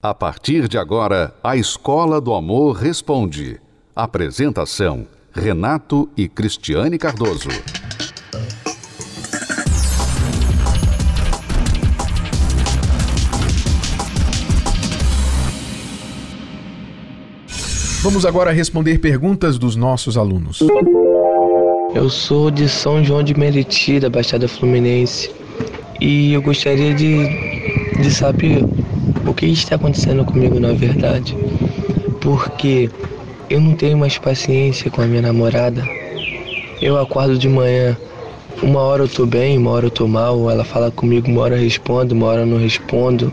A partir de agora, a Escola do Amor Responde. Apresentação: Renato e Cristiane Cardoso. Vamos agora responder perguntas dos nossos alunos. Eu sou de São João de Meriti, da Baixada Fluminense, e eu gostaria de, de saber o que está acontecendo comigo na verdade. Porque eu não tenho mais paciência com a minha namorada. Eu acordo de manhã, uma hora eu tô bem, uma hora eu tô mal, ela fala comigo, uma hora eu respondo, uma hora eu não respondo.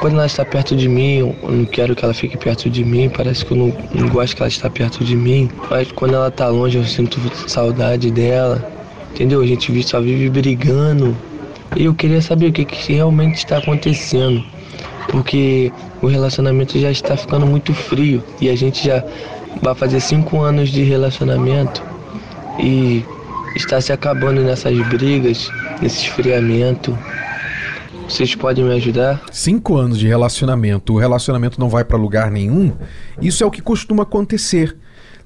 Quando ela está perto de mim, eu não quero que ela fique perto de mim, parece que eu não, não gosto que ela está perto de mim. Mas quando ela está longe, eu sinto saudade dela. Entendeu? A gente só vive brigando. E eu queria saber o que, que realmente está acontecendo porque o relacionamento já está ficando muito frio e a gente já vai fazer cinco anos de relacionamento e está se acabando nessas brigas, nesse esfriamento. Vocês podem me ajudar? Cinco anos de relacionamento, o relacionamento não vai para lugar nenhum. Isso é o que costuma acontecer.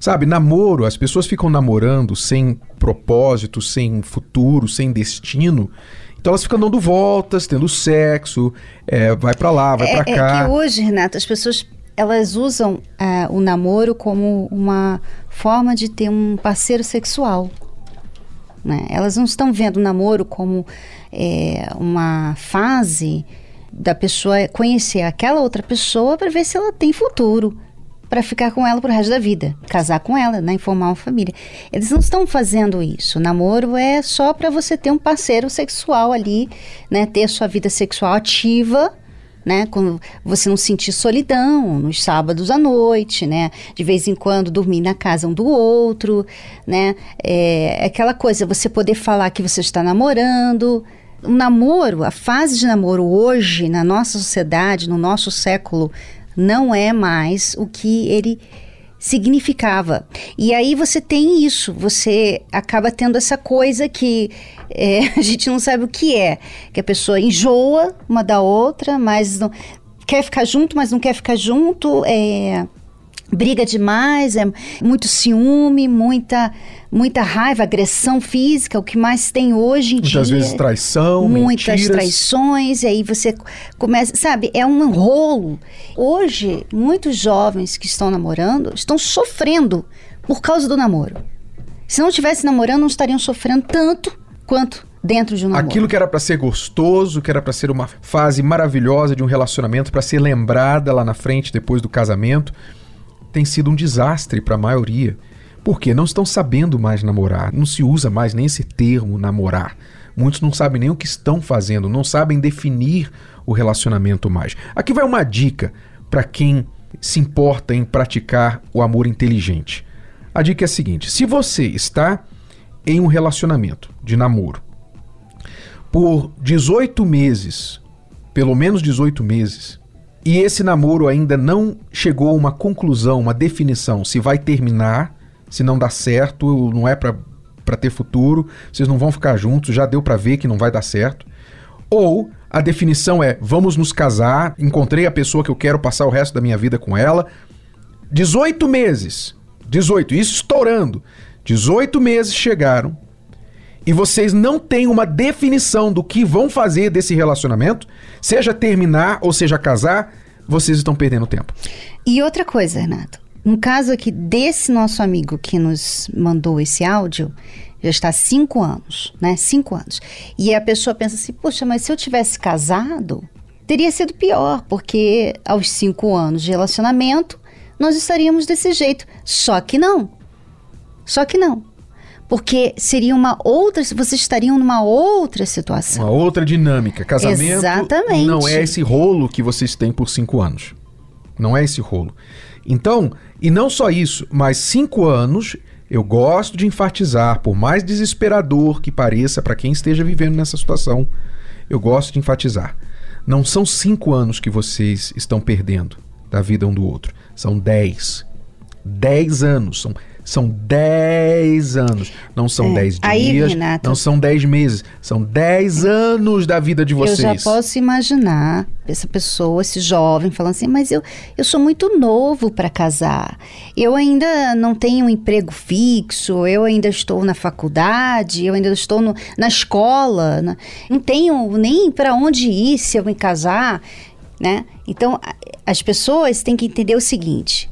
Sabe, namoro, as pessoas ficam namorando sem propósito, sem futuro, sem destino. Então elas ficam dando voltas, tendo sexo, é, vai para lá, vai é, para cá. É que hoje, Renata, as pessoas elas usam uh, o namoro como uma forma de ter um parceiro sexual. Né? Elas não estão vendo o namoro como é, uma fase da pessoa conhecer aquela outra pessoa para ver se ela tem futuro para ficar com ela pro resto da vida, casar com ela, né, formar uma família. Eles não estão fazendo isso. O namoro é só para você ter um parceiro sexual ali, né, ter sua vida sexual ativa, né? Quando você não sentir solidão nos sábados à noite, né? De vez em quando dormir na casa um do outro, né? É aquela coisa, você poder falar que você está namorando. O namoro, a fase de namoro hoje, na nossa sociedade, no nosso século não é mais o que ele significava. E aí você tem isso, você acaba tendo essa coisa que é, a gente não sabe o que é, que a pessoa enjoa uma da outra, mas não, quer ficar junto, mas não quer ficar junto, é, briga demais, é muito ciúme, muita muita raiva, agressão física, o que mais tem hoje em muitas dia. Muitas vezes traição, muitas mentiras. traições, e aí você começa, sabe, é um rolo. Hoje, muitos jovens que estão namorando estão sofrendo por causa do namoro. Se não estivesse namorando, não estariam sofrendo tanto quanto dentro de um namoro. Aquilo que era para ser gostoso, que era para ser uma fase maravilhosa de um relacionamento, para ser lembrada lá na frente depois do casamento, tem sido um desastre para a maioria. Porque não estão sabendo mais namorar, não se usa mais nem esse termo namorar. Muitos não sabem nem o que estão fazendo, não sabem definir o relacionamento mais. Aqui vai uma dica para quem se importa em praticar o amor inteligente. A dica é a seguinte: se você está em um relacionamento de namoro por 18 meses, pelo menos 18 meses, e esse namoro ainda não chegou a uma conclusão, uma definição se vai terminar se não dá certo, não é para ter futuro, vocês não vão ficar juntos, já deu para ver que não vai dar certo. Ou a definição é: vamos nos casar, encontrei a pessoa que eu quero passar o resto da minha vida com ela. 18 meses. 18, isso estourando. 18 meses chegaram e vocês não têm uma definição do que vão fazer desse relacionamento, seja terminar ou seja casar, vocês estão perdendo tempo. E outra coisa, Renato, no caso aqui desse nosso amigo que nos mandou esse áudio, já está cinco anos, né? Cinco anos. E a pessoa pensa assim, poxa, mas se eu tivesse casado, teria sido pior, porque aos cinco anos de relacionamento, nós estaríamos desse jeito. Só que não. Só que não. Porque seria uma outra, vocês estariam numa outra situação. Uma outra dinâmica. Casamento Exatamente. não é esse rolo que vocês têm por cinco anos. Não é esse rolo. Então, e não só isso, mas cinco anos, eu gosto de enfatizar, por mais desesperador que pareça para quem esteja vivendo nessa situação, eu gosto de enfatizar. Não são cinco anos que vocês estão perdendo da vida um do outro, são dez. Dez anos, são São 10 anos. Não são É. 10 Aí, dias, Renato- não são 10 meses. São 10 anos da vida de vocês. Eu já posso imaginar essa pessoa, esse jovem, falando assim: mas eu, eu sou muito novo para casar. Eu ainda não tenho um emprego fixo, eu ainda estou na faculdade, eu ainda estou no- na escola, né? não tenho nem para onde ir se eu me casar. Né? Então, as pessoas têm que entender o seguinte: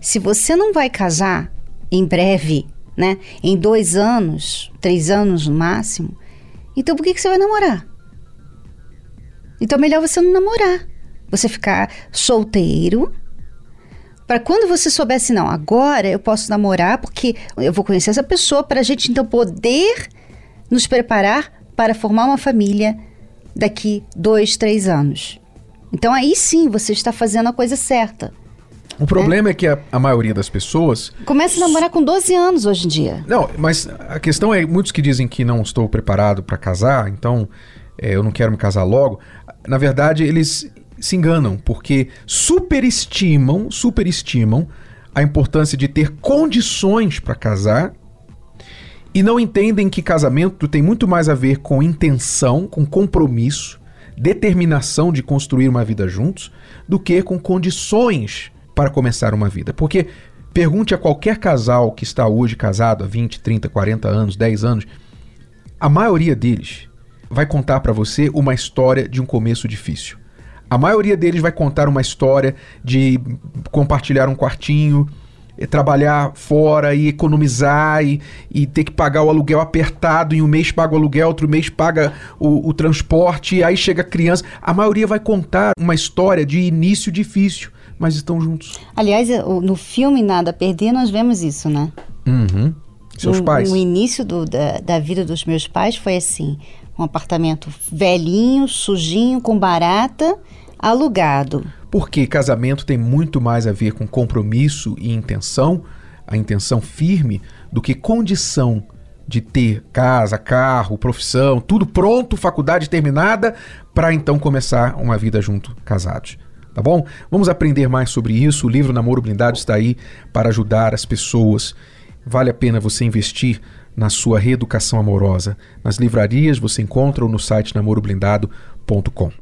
se você não vai casar em breve, né, em dois anos, três anos no máximo, então por que, que você vai namorar? Então é melhor você não namorar. Você ficar solteiro. Para quando você soubesse, não, agora eu posso namorar porque eu vou conhecer essa pessoa para a gente então poder nos preparar para formar uma família daqui dois, três anos. Então aí sim você está fazendo a coisa certa. O problema é que a, a maioria das pessoas. Começa a namorar com 12 anos hoje em dia. Não, mas a questão é: muitos que dizem que não estou preparado para casar, então é, eu não quero me casar logo. Na verdade, eles se enganam, porque superestimam, superestimam a importância de ter condições para casar e não entendem que casamento tem muito mais a ver com intenção, com compromisso, determinação de construir uma vida juntos, do que com condições para começar uma vida. Porque pergunte a qualquer casal que está hoje casado há 20, 30, 40 anos, 10 anos, a maioria deles vai contar para você uma história de um começo difícil. A maioria deles vai contar uma história de compartilhar um quartinho, trabalhar fora e economizar e, e ter que pagar o aluguel apertado. Em um mês paga o aluguel, outro mês paga o, o transporte, e aí chega a criança. A maioria vai contar uma história de início difícil, mas estão juntos. Aliás, o- no filme Nada a Perder, nós vemos isso, né? Uhum. Seus no, pais. No início do- da, da vida dos meus pais foi assim: um apartamento velhinho, sujinho, com barata, alugado. Porque casamento tem muito mais a ver com compromisso e intenção, a intenção firme, do que condição de ter casa, carro, profissão, tudo pronto, faculdade terminada, para então começar uma vida junto, casados. Tá bom? Vamos aprender mais sobre isso. O livro Namoro Blindado está aí para ajudar as pessoas. Vale a pena você investir na sua reeducação amorosa. Nas livrarias você encontra ou no site namoroblindado.com.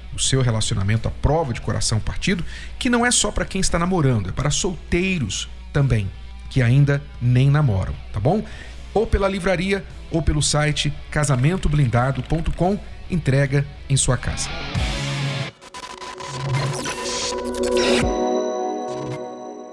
o seu relacionamento à prova de coração partido, que não é só para quem está namorando, é para solteiros também, que ainda nem namoram, tá bom? Ou pela livraria ou pelo site casamentoblindado.com, entrega em sua casa.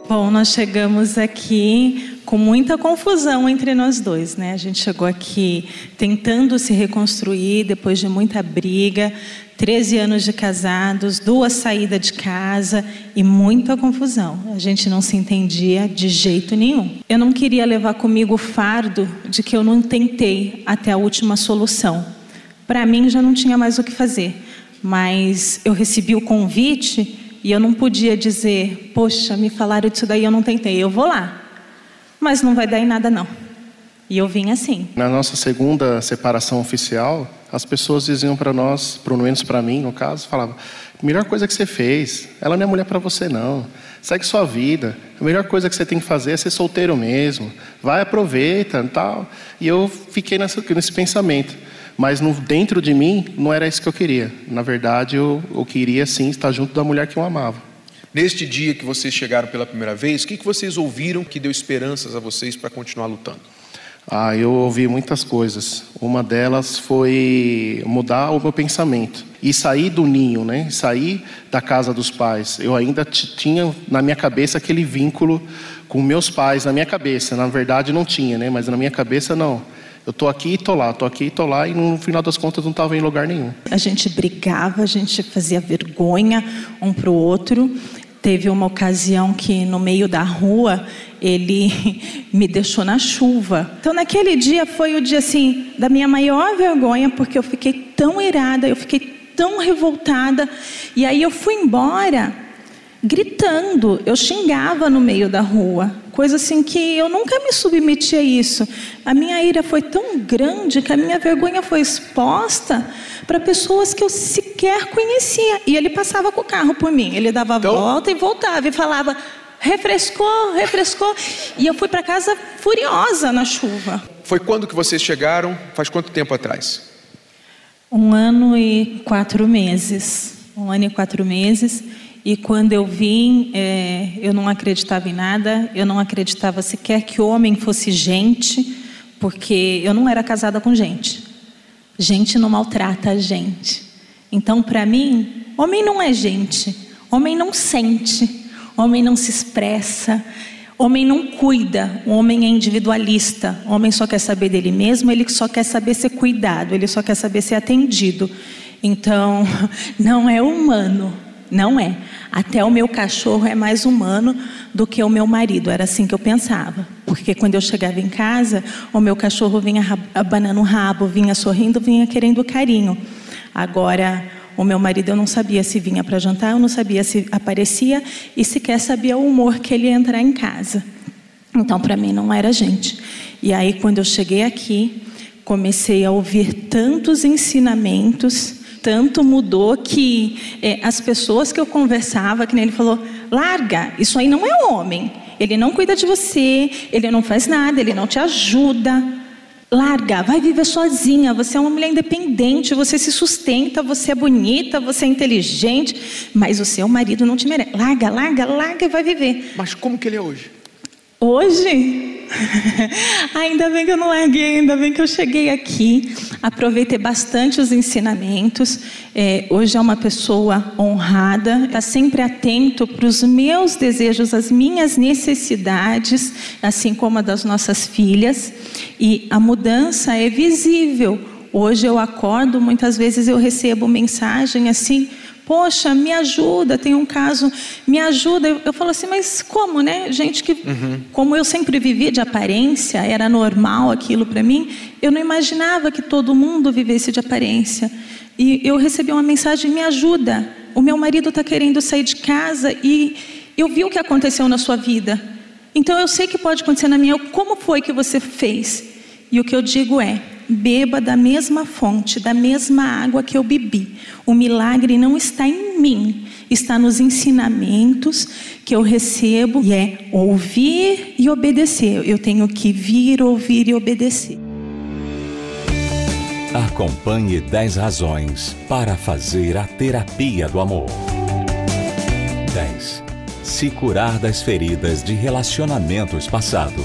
Bom, nós chegamos aqui com muita confusão entre nós dois, né? A gente chegou aqui tentando se reconstruir depois de muita briga, 13 anos de casados, duas saídas de casa e muita confusão. A gente não se entendia de jeito nenhum. Eu não queria levar comigo o fardo de que eu não tentei até a última solução. Para mim já não tinha mais o que fazer, mas eu recebi o convite e eu não podia dizer, poxa, me falaram disso daí, eu não tentei, eu vou lá. Mas não vai dar em nada não. E eu vim assim. Na nossa segunda separação oficial, as pessoas diziam para nós, pelo menos para mim, no caso, falavam: melhor coisa que você fez, ela não é mulher para você não. Segue sua vida. A melhor coisa que você tem que fazer é ser solteiro mesmo. Vai, aproveita, tal. E eu fiquei nessa, nesse pensamento. Mas no, dentro de mim não era isso que eu queria. Na verdade, eu, eu queria sim estar junto da mulher que eu amava. Neste dia que vocês chegaram pela primeira vez, o que que vocês ouviram que deu esperanças a vocês para continuar lutando? Ah, eu ouvi muitas coisas. Uma delas foi mudar o meu pensamento e sair do ninho, né? Sair da casa dos pais. Eu ainda tinha na minha cabeça aquele vínculo com meus pais na minha cabeça. Na verdade não tinha, né? Mas na minha cabeça não. Eu tô aqui e tô lá, tô aqui e tô lá e no final das contas não estava em lugar nenhum. A gente brigava, a gente fazia vergonha um pro outro. Teve uma ocasião que no meio da rua ele me deixou na chuva. Então naquele dia foi o dia assim da minha maior vergonha porque eu fiquei tão irada, eu fiquei tão revoltada e aí eu fui embora gritando, eu xingava no meio da rua, coisa assim que eu nunca me submeti a isso. A minha ira foi tão grande que a minha vergonha foi exposta para pessoas que eu sequer conhecia. E ele passava com o carro por mim, ele dava então... volta e voltava e falava: refrescou, refrescou. E eu fui para casa furiosa na chuva. Foi quando que vocês chegaram? Faz quanto tempo atrás? Um ano e quatro meses. Um ano e quatro meses. E quando eu vim, é, eu não acreditava em nada, eu não acreditava sequer que homem fosse gente, porque eu não era casada com gente. Gente não maltrata a gente. Então, para mim, homem não é gente, homem não sente, homem não se expressa, homem não cuida, o homem é individualista, o homem só quer saber dele mesmo, ele só quer saber ser cuidado, ele só quer saber ser atendido. Então, não é humano, não é. Até o meu cachorro é mais humano do que o meu marido. Era assim que eu pensava. Porque quando eu chegava em casa, o meu cachorro vinha abanando o rabo, vinha sorrindo, vinha querendo carinho. Agora, o meu marido eu não sabia se vinha para jantar, eu não sabia se aparecia e sequer sabia o humor que ele ia entrar em casa. Então, para mim, não era gente. E aí, quando eu cheguei aqui, comecei a ouvir tantos ensinamentos tanto mudou que é, as pessoas que eu conversava, que nem ele falou, larga, isso aí não é homem. Ele não cuida de você, ele não faz nada, ele não te ajuda. Larga, vai viver sozinha. Você é uma mulher independente, você se sustenta, você é bonita, você é inteligente, mas o seu marido não te merece. Larga, larga, larga e vai viver. Mas como que ele é hoje? Hoje? ainda bem que eu não larguei, ainda bem que eu cheguei aqui. Aproveitei bastante os ensinamentos. É, hoje é uma pessoa honrada, está sempre atento para os meus desejos, as minhas necessidades, assim como a das nossas filhas. E a mudança é visível. Hoje eu acordo, muitas vezes eu recebo mensagem assim Poxa, me ajuda, tem um caso, me ajuda. Eu, eu falo assim, mas como, né? Gente que, uhum. como eu sempre vivia de aparência, era normal aquilo para mim, eu não imaginava que todo mundo vivesse de aparência. E eu recebi uma mensagem, me ajuda. O meu marido está querendo sair de casa e eu vi o que aconteceu na sua vida. Então eu sei que pode acontecer na minha. Como foi que você fez? E o que eu digo é: beba da mesma fonte, da mesma água que eu bebi. O milagre não está em mim, está nos ensinamentos que eu recebo e é ouvir e obedecer. Eu tenho que vir, ouvir e obedecer. Acompanhe 10 razões para fazer a terapia do amor. 10. Se curar das feridas de relacionamentos passados.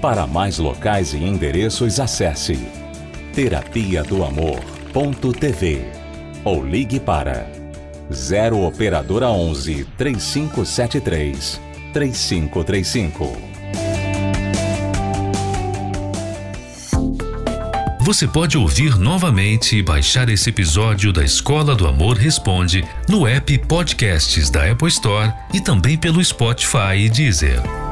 Para mais locais e endereços, acesse terapia do amor.tv ou ligue para 0 operadora 11 3573 3535. Você pode ouvir novamente e baixar esse episódio da Escola do Amor Responde no app Podcasts da Apple Store e também pelo Spotify e Deezer.